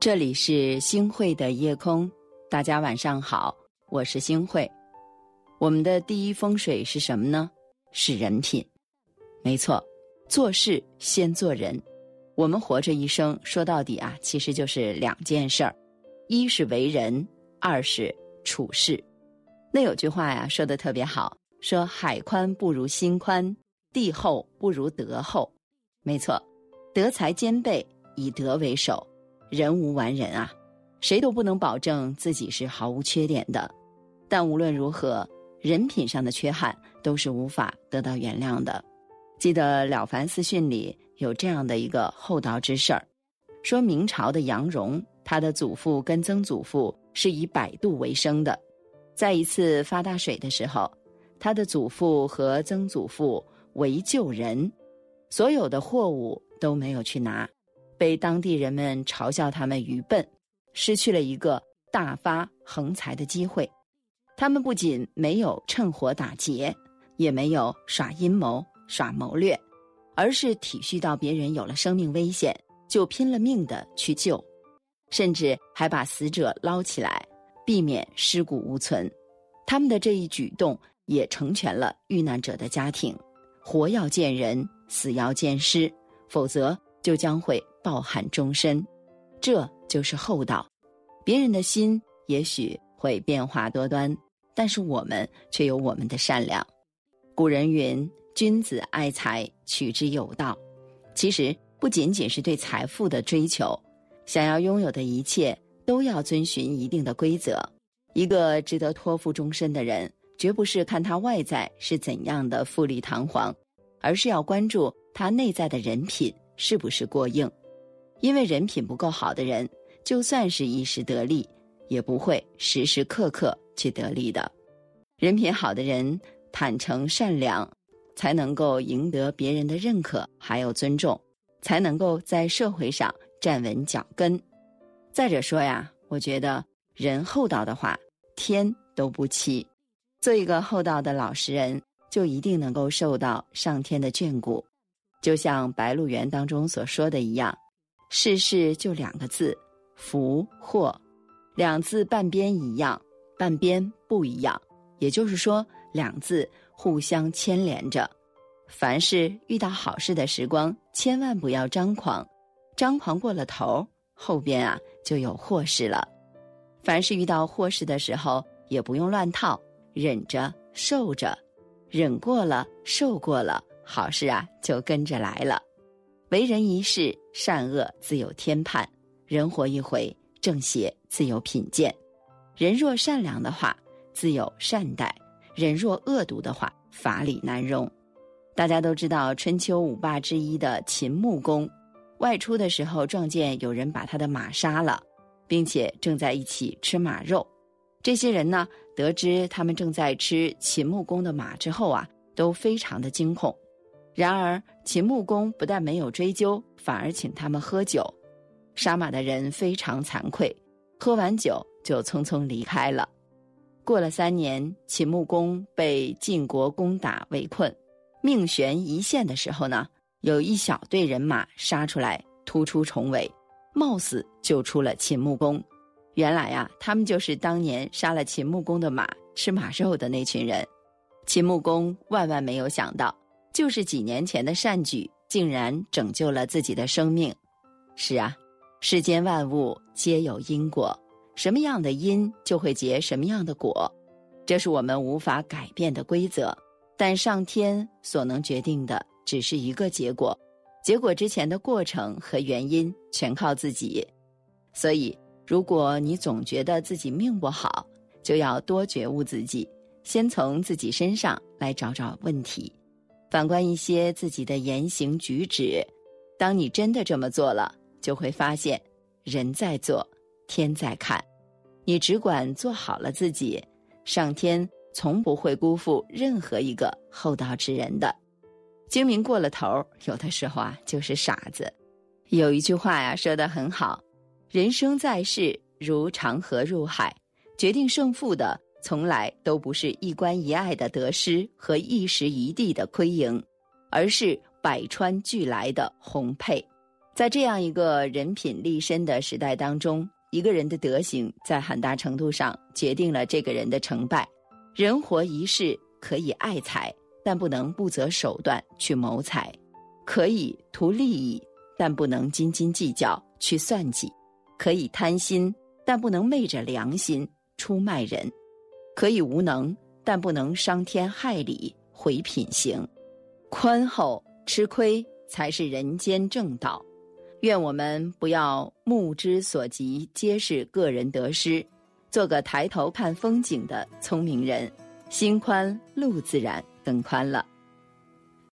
这里是星汇的夜空，大家晚上好，我是星汇。我们的第一风水是什么呢？是人品。没错，做事先做人。我们活着一生，说到底啊，其实就是两件事儿：一是为人，二是处事。那有句话呀，说的特别好，说海宽不如心宽，地厚不如德厚。没错，德才兼备，以德为首。人无完人啊，谁都不能保证自己是毫无缺点的。但无论如何，人品上的缺憾都是无法得到原谅的。记得《了凡四训》里有这样的一个厚道之事儿，说明朝的杨荣，他的祖父跟曾祖父是以摆渡为生的。在一次发大水的时候，他的祖父和曾祖父为救人，所有的货物都没有去拿。被当地人们嘲笑他们愚笨，失去了一个大发横财的机会。他们不仅没有趁火打劫，也没有耍阴谋、耍谋略，而是体恤到别人有了生命危险，就拼了命的去救，甚至还把死者捞起来，避免尸骨无存。他们的这一举动也成全了遇难者的家庭。活要见人，死要见尸，否则就将会。抱憾终身，这就是厚道。别人的心也许会变化多端，但是我们却有我们的善良。古人云：“君子爱财，取之有道。”其实不仅仅是对财富的追求，想要拥有的一切都要遵循一定的规则。一个值得托付终身的人，绝不是看他外在是怎样的富丽堂皇，而是要关注他内在的人品是不是过硬。因为人品不够好的人，就算是一时得利，也不会时时刻刻去得利的。人品好的人，坦诚善良，才能够赢得别人的认可，还有尊重，才能够在社会上站稳脚跟。再者说呀，我觉得人厚道的话，天都不欺。做一个厚道的老实人，就一定能够受到上天的眷顾。就像《白鹿原》当中所说的一样。世事就两个字，福祸，两字半边一样，半边不一样。也就是说，两字互相牵连着。凡是遇到好事的时光，千万不要张狂，张狂过了头，后边啊就有祸事了。凡是遇到祸事的时候，也不用乱套，忍着受着，忍过了，受过了，好事啊就跟着来了。为人一世，善恶自有天判；人活一回，正邪自有品鉴。人若善良的话，自有善待；人若恶毒的话，法理难容。大家都知道，春秋五霸之一的秦穆公，外出的时候撞见有人把他的马杀了，并且正在一起吃马肉。这些人呢，得知他们正在吃秦穆公的马之后啊，都非常的惊恐。然而，秦穆公不但没有追究，反而请他们喝酒。杀马的人非常惭愧，喝完酒就匆匆离开了。过了三年，秦穆公被晋国攻打围困，命悬一线的时候呢，有一小队人马杀出来，突出重围，冒死救出了秦穆公。原来呀，他们就是当年杀了秦穆公的马、吃马肉的那群人。秦穆公万万没有想到。就是几年前的善举，竟然拯救了自己的生命。是啊，世间万物皆有因果，什么样的因就会结什么样的果，这是我们无法改变的规则。但上天所能决定的只是一个结果，结果之前的过程和原因全靠自己。所以，如果你总觉得自己命不好，就要多觉悟自己，先从自己身上来找找问题。反观一些自己的言行举止，当你真的这么做了，就会发现，人在做，天在看。你只管做好了自己，上天从不会辜负任何一个厚道之人的。精明过了头，有的时候啊，就是傻子。有一句话呀，说的很好：人生在世如长河入海，决定胜负的。从来都不是一关一爱的得失和一时一地的亏盈，而是百川俱来的宏沛。在这样一个人品立身的时代当中，一个人的德行在很大程度上决定了这个人的成败。人活一世，可以爱财，但不能不择手段去谋财；可以图利益，但不能斤斤计较去算计；可以贪心，但不能昧着良心出卖人；可以无能，但不能伤天害理毁品行。宽厚吃亏才是人间正道。愿我们不要目之所及皆是个人得失，做个抬头看风景的聪明人，心宽路自然更宽了。